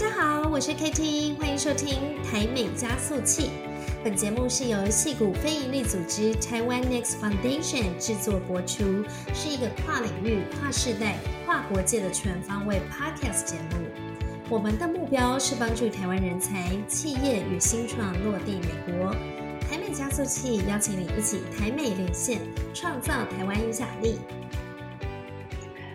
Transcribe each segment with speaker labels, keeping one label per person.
Speaker 1: 大家好，我是 KT，欢迎收听台美加速器。本节目是由戏谷非营利组织台湾 Next Foundation 制作播出，是一个跨领域、跨世代、跨国界的全方位 Podcast 节目。我们的目标是帮助台湾人才、企业与新创落地美国。台美加速器邀请你一起台美连线，创造台湾影响力。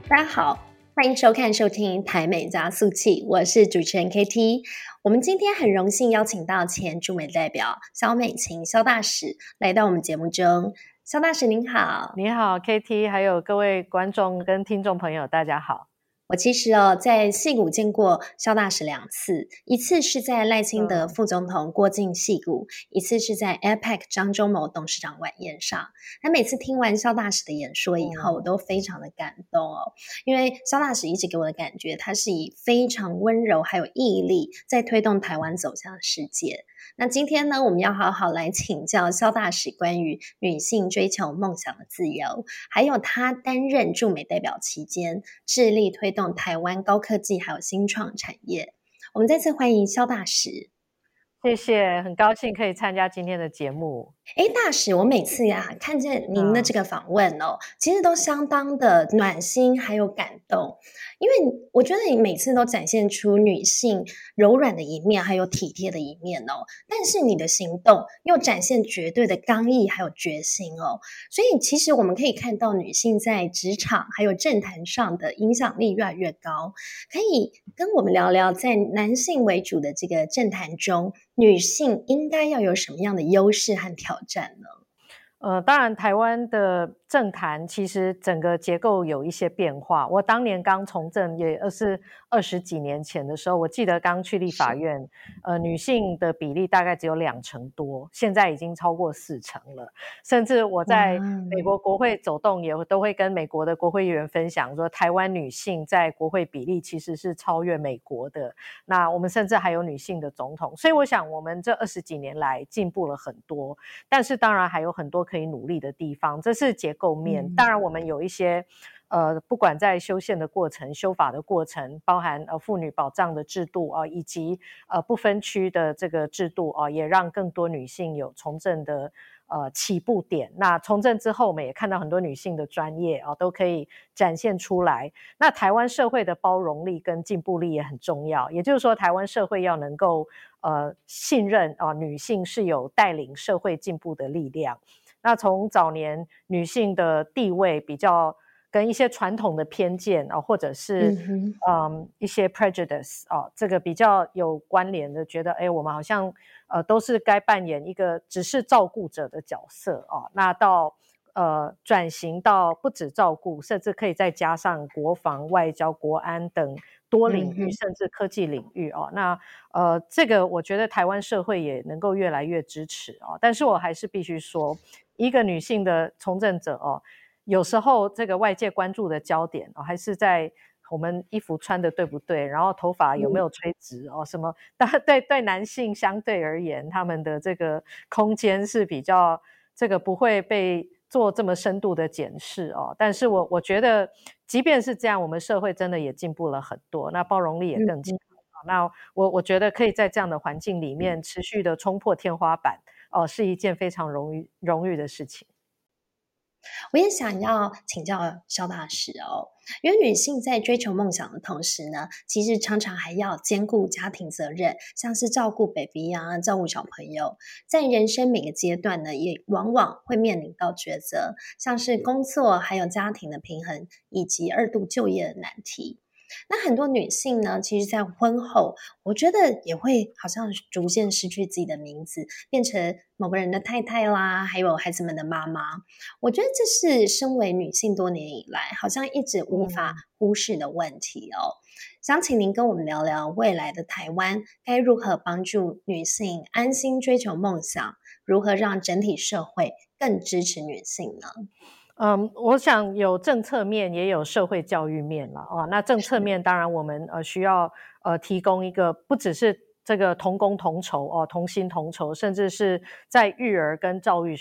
Speaker 1: 大家好，欢迎收看、收听台美加速器，我是主持人 KT。我们今天很荣幸邀请到前驻美代表肖美琴肖大使来到我们节目中。肖大使您好，
Speaker 2: 你好 KT，还有各位观众跟听众朋友，大家好。
Speaker 1: 我其实哦，在戏谷见过肖大使两次，一次是在赖清德副总统过境戏谷，一次是在 APEC 张忠谋董事长晚宴上。那每次听完肖大使的演说以后，我都非常的感动哦，因为肖大使一直给我的感觉，他是以非常温柔还有毅力，在推动台湾走向世界。那今天呢，我们要好好来请教肖大使关于女性追求梦想的自由，还有他担任驻美代表期间，致力推动台湾高科技还有新创产业。我们再次欢迎肖大使。
Speaker 2: 谢谢，很高兴可以参加今天的节目。
Speaker 1: 哎，大使，我每次呀看见您的这个访问哦，其实都相当的暖心，还有感动。因为我觉得你每次都展现出女性柔软的一面，还有体贴的一面哦。但是你的行动又展现绝对的刚毅，还有决心哦。所以其实我们可以看到，女性在职场还有政坛上的影响力越来越高。可以跟我们聊聊，在男性为主的这个政坛中。女性应该要有什么样的优势和挑战呢？
Speaker 2: 呃，当然，台湾的。政坛其实整个结构有一些变化。我当年刚从政，也是二十几年前的时候，我记得刚去立法院，呃，女性的比例大概只有两成多，现在已经超过四成了。甚至我在美国国会走动，也都会跟美国的国会议员分享说，台湾女性在国会比例其实是超越美国的。那我们甚至还有女性的总统，所以我想我们这二十几年来进步了很多，但是当然还有很多可以努力的地方。这是结构。构面，当然我们有一些，呃，不管在修宪的过程、修法的过程，包含呃妇女保障的制度啊，以及呃不分区的这个制度啊，也让更多女性有从政的呃起步点。那从政之后，我们也看到很多女性的专业啊，都可以展现出来。那台湾社会的包容力跟进步力也很重要，也就是说，台湾社会要能够呃信任啊，女性是有带领社会进步的力量。那从早年女性的地位比较跟一些传统的偏见啊，或者是嗯一些 prejudice 啊，这个比较有关联的，觉得哎，我们好像呃都是该扮演一个只是照顾者的角色啊。那到呃转型到不止照顾，甚至可以再加上国防、外交、国安等多领域，甚至科技领域哦。那呃这个我觉得台湾社会也能够越来越支持哦。但是我还是必须说。一个女性的从政者哦，有时候这个外界关注的焦点哦，还是在我们衣服穿的对不对，然后头发有没有吹直哦，什么？但对对男性相对而言，他们的这个空间是比较这个不会被做这么深度的检视哦。但是我我觉得，即便是这样，我们社会真的也进步了很多，那包容力也更强。那我我觉得可以在这样的环境里面持续的冲破天花板。哦，是一件非常荣誉荣誉的事情。
Speaker 1: 我也想要请教肖大师哦，因为女性在追求梦想的同时呢，其实常常还要兼顾家庭责任，像是照顾 baby 啊，照顾小朋友，在人生每个阶段呢，也往往会面临到抉择，像是工作还有家庭的平衡，以及二度就业的难题。那很多女性呢，其实，在婚后，我觉得也会好像逐渐失去自己的名字，变成某个人的太太啦，还有孩子们的妈妈。我觉得这是身为女性多年以来，好像一直无法忽视的问题哦。想请您跟我们聊聊未来的台湾该如何帮助女性安心追求梦想，如何让整体社会更支持女性呢？
Speaker 2: 嗯，我想有政策面，也有社会教育面了啊。那政策面当然我们呃需要呃提供一个不只是这个同工同酬哦，同心同酬，甚至是在育儿跟教育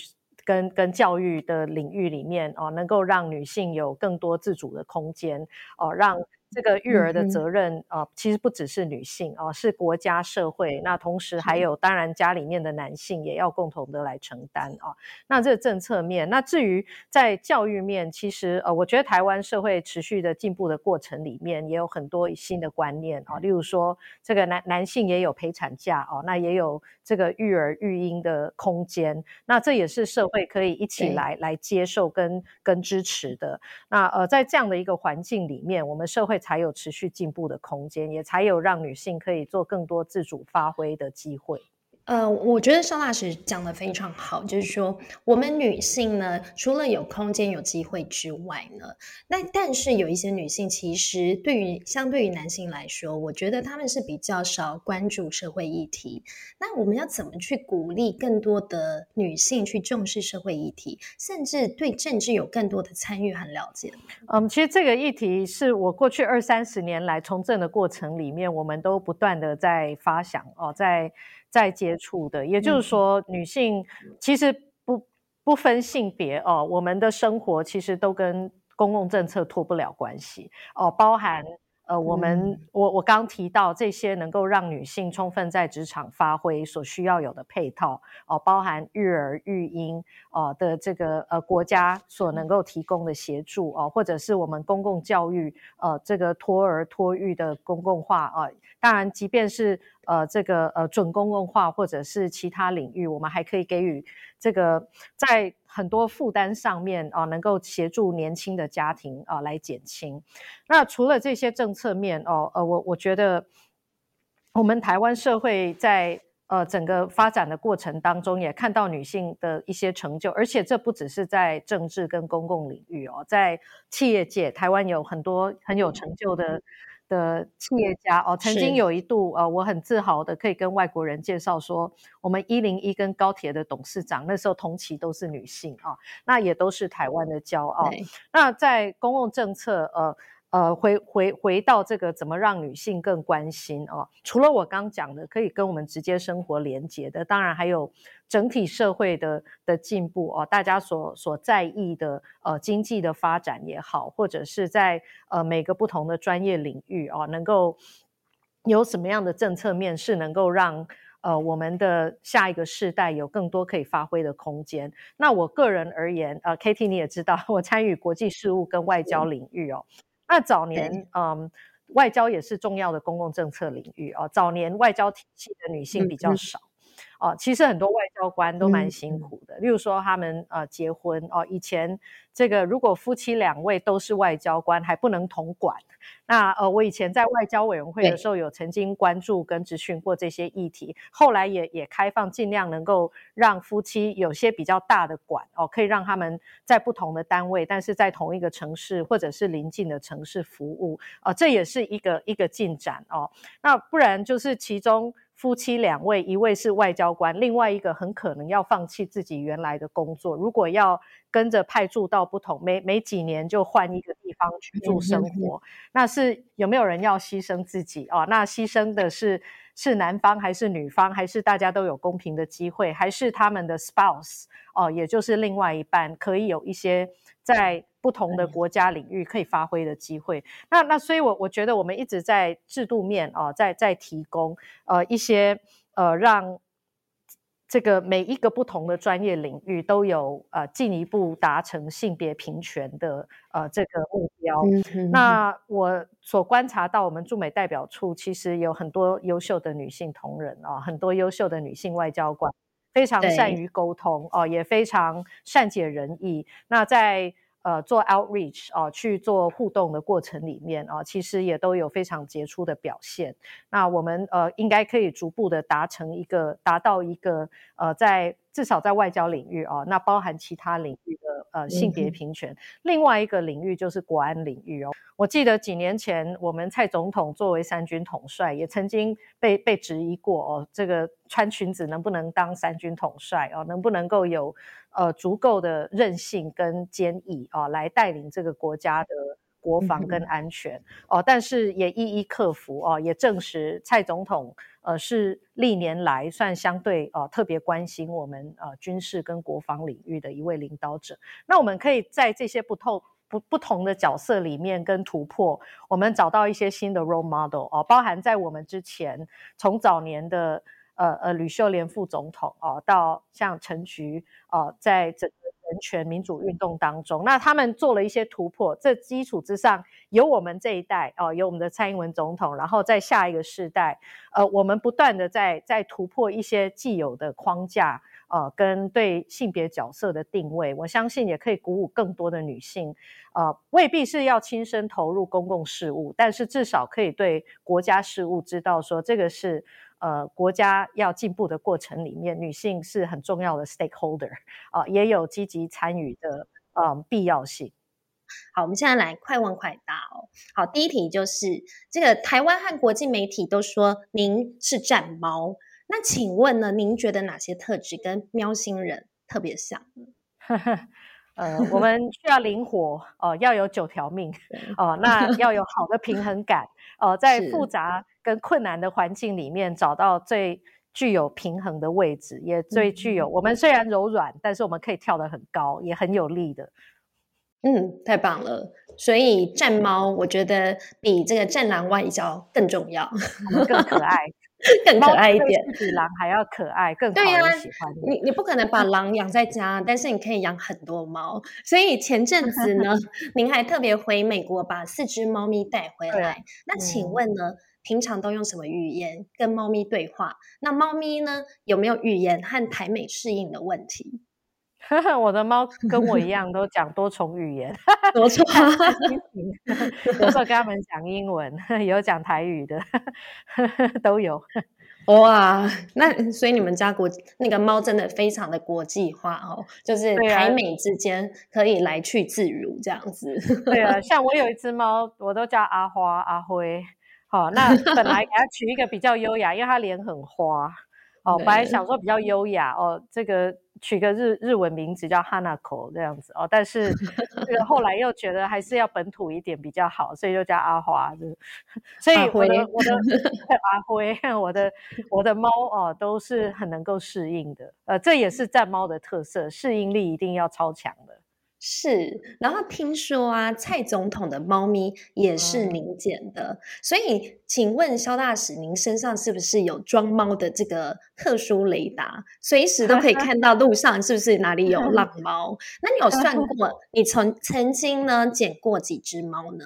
Speaker 2: 跟跟教育的领域里面哦，能够让女性有更多自主的空间哦，让这个育儿的责任啊，其实不只是女性啊，是国家社会。那同时还有，当然家里面的男性也要共同的来承担啊。那这个政策面，那至于在教育面，其实呃，我觉得台湾社会持续的进步的过程里面，也有很多新的观念啊。例如说，这个男男性也有陪产假哦，那也有这个育儿育婴的空间。那这也是社会可以一起来来接受跟跟支持的。那呃，在这样的一个环境里面，我们社会才有持续进步的空间，也才有让女性可以做更多自主发挥的机会。
Speaker 1: 呃，我觉得邵大师讲的非常好，就是说我们女性呢，除了有空间、有机会之外呢，那但是有一些女性其实对于相对于男性来说，我觉得他们是比较少关注社会议题。那我们要怎么去鼓励更多的女性去重视社会议题，甚至对政治有更多的参与和了解？
Speaker 2: 嗯，其实这个议题是我过去二三十年来从政的过程里面，我们都不断的在发想哦，在。在解接触的，也就是说，女性其实不不分性别哦，我们的生活其实都跟公共政策脱不了关系。哦，包含。呃，我们我我刚提到这些能够让女性充分在职场发挥所需要有的配套哦，包含育儿育婴哦的这个呃国家所能够提供的协助哦，或者是我们公共教育呃这个托儿托育的公共化啊，当然即便是呃这个呃准公共化或者是其他领域，我们还可以给予这个在很多负担上面啊，能够协助年轻的家庭啊来减轻。那除了这些政策面哦，呃，我我觉得我们台湾社会在呃整个发展的过程当中，也看到女性的一些成就，而且这不只是在政治跟公共领域哦，在企业界，台湾有很多很有成就的的企业家哦，曾经有一度呃，我很自豪的可以跟外国人介绍说，我们一零一跟高铁的董事长那时候同期都是女性啊，那也都是台湾的骄傲。那在公共政策呃。呃，回回回到这个怎么让女性更关心哦？除了我刚讲的可以跟我们直接生活连接的，当然还有整体社会的的进步哦，大家所所在意的呃经济的发展也好，或者是在呃每个不同的专业领域哦，能够有什么样的政策面是能够让呃我们的下一个世代有更多可以发挥的空间？那我个人而言，呃，Kitty 你也知道，我参与国际事务跟外交领域哦。那早年，嗯，外交也是重要的公共政策领域哦。早年外交体系的女性比较少。哦，其实很多外交官都蛮辛苦的。例如说，他们呃结婚哦，以前这个如果夫妻两位都是外交官，还不能同管。那呃，我以前在外交委员会的时候，有曾经关注跟咨询过这些议题。后来也也开放，尽量能够让夫妻有些比较大的管哦，可以让他们在不同的单位，但是在同一个城市或者是邻近的城市服务啊，这也是一个一个进展哦。那不然就是其中。夫妻两位，一位是外交官，另外一个很可能要放弃自己原来的工作。如果要跟着派驻到不同，每每几年就换一个地方居住生活，那是有没有人要牺牲自己哦？那牺牲的是是男方还是女方，还是大家都有公平的机会，还是他们的 spouse 哦，也就是另外一半可以有一些在。不同的国家领域可以发挥的机会，那那所以，我我觉得我们一直在制度面啊，在在提供呃一些呃让这个每一个不同的专业领域都有呃进一步达成性别平权的呃这个目标。那我所观察到，我们驻美代表处其实有很多优秀的女性同仁啊，很多优秀的女性外交官，非常善于沟通哦，也非常善解人意。那在呃，做 outreach 啊，去做互动的过程里面啊，其实也都有非常杰出的表现。那我们呃，应该可以逐步的达成一个，达到一个呃，在。至少在外交领域哦，那包含其他领域的呃性别平权。另外一个领域就是国安领域哦。我记得几年前我们蔡总统作为三军统帅，也曾经被被质疑过哦，这个穿裙子能不能当三军统帅哦？能不能够有呃足够的韧性跟坚毅啊，来带领这个国家的国防跟安全哦？但是也一一克服哦，也证实蔡总统。呃，是历年来算相对呃特别关心我们呃军事跟国防领域的一位领导者。那我们可以在这些不透不不同的角色里面跟突破，我们找到一些新的 role model 哦，包含在我们之前从早年的呃呃吕秀莲副总统哦，到像陈菊哦，在整个权民主运动当中，那他们做了一些突破，这基础之上有我们这一代哦，有我们的蔡英文总统，然后在下一个世代，呃，我们不断的在在突破一些既有的框架。呃，跟对性别角色的定位，我相信也可以鼓舞更多的女性。呃，未必是要亲身投入公共事务，但是至少可以对国家事务知道说，这个是呃国家要进步的过程里面，女性是很重要的 stakeholder 啊，也有积极参与的呃必要性。
Speaker 1: 好，我们现在来快问快答哦。好，第一题就是这个台湾和国际媒体都说您是战猫。那请问呢？您觉得哪些特质跟喵星人特别像？
Speaker 2: 呃，我们需要灵活哦，要有九条命哦，那要有好的平衡感哦，在复杂跟困难的环境里面找到最具有平衡的位置，也最具有我们虽然柔软，但是我们可以跳得很高，也很有力的。
Speaker 1: 嗯，太棒了。所以战猫，我觉得比这个战狼外交更重要，
Speaker 2: 更可爱。
Speaker 1: 更可爱一点，
Speaker 2: 比狼还要可爱，更讨人喜欢。
Speaker 1: 你你不可能把狼养在家，但是你可以养很多猫。所以前阵子呢，您还特别回美国把四只猫咪带回来。那请问呢，平常都用什么语言跟猫咪对话？那猫咪呢，有没有语言和台美适应的问题？
Speaker 2: 我的猫跟我一样，都讲多重语言，
Speaker 1: 多重。
Speaker 2: 有时候跟他们讲英文，有讲台语的，都有。
Speaker 1: 哇，那所以你们家国那个猫真的非常的国际化哦，就是台美之间可以来去自如这样子。
Speaker 2: 对啊，像我有一只猫，我都叫阿花、阿辉。好，那 本来给他取一个比较优雅，因为他脸很花。哦，本来想说比较优雅哦，这个取个日日文名字叫 Hanako 这样子哦，但是这个后来又觉得还是要本土一点比较好，所以就叫阿花。所以我的我的阿辉，我的我的猫哦，都是很能够适应的。呃，这也是战猫的特色，适应力一定要超强的。
Speaker 1: 是，然后听说啊，蔡总统的猫咪也是您捡的，所以请问肖大使，您身上是不是有装猫的这个特殊雷达，随时都可以 看到路上是不是哪里有 浪猫？那你有算 过，你曾曾经呢捡过几只猫呢？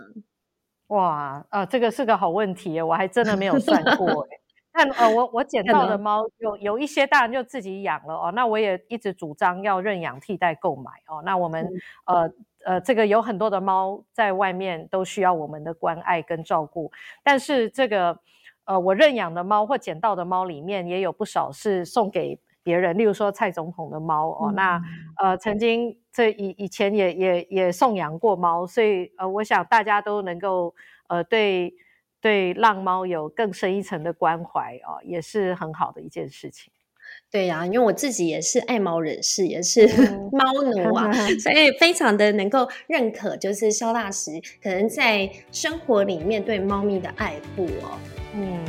Speaker 2: 哇，啊，这个是个好问题，我还真的没有算过但呃，我我捡到的猫有有一些大人就自己养了哦，那我也一直主张要认养替代购买哦。那我们呃呃，这个有很多的猫在外面都需要我们的关爱跟照顾，但是这个呃我认养的猫或捡到的猫里面也有不少是送给别人，例如说蔡总统的猫哦，那呃曾经这以以前也也也送养过猫，所以呃我想大家都能够呃对。对浪猫有更深一层的关怀哦，也是很好的一件事情。
Speaker 1: 对呀，因为我自己也是爱猫人士，也是 猫奴啊，所以非常的能够认可，就是肖大师可能在生活里面对猫咪的爱护哦。嗯，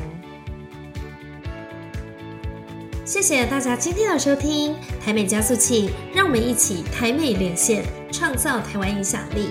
Speaker 1: 谢谢大家今天的收听，台美加速器，让我们一起台美连线，创造台湾影响力。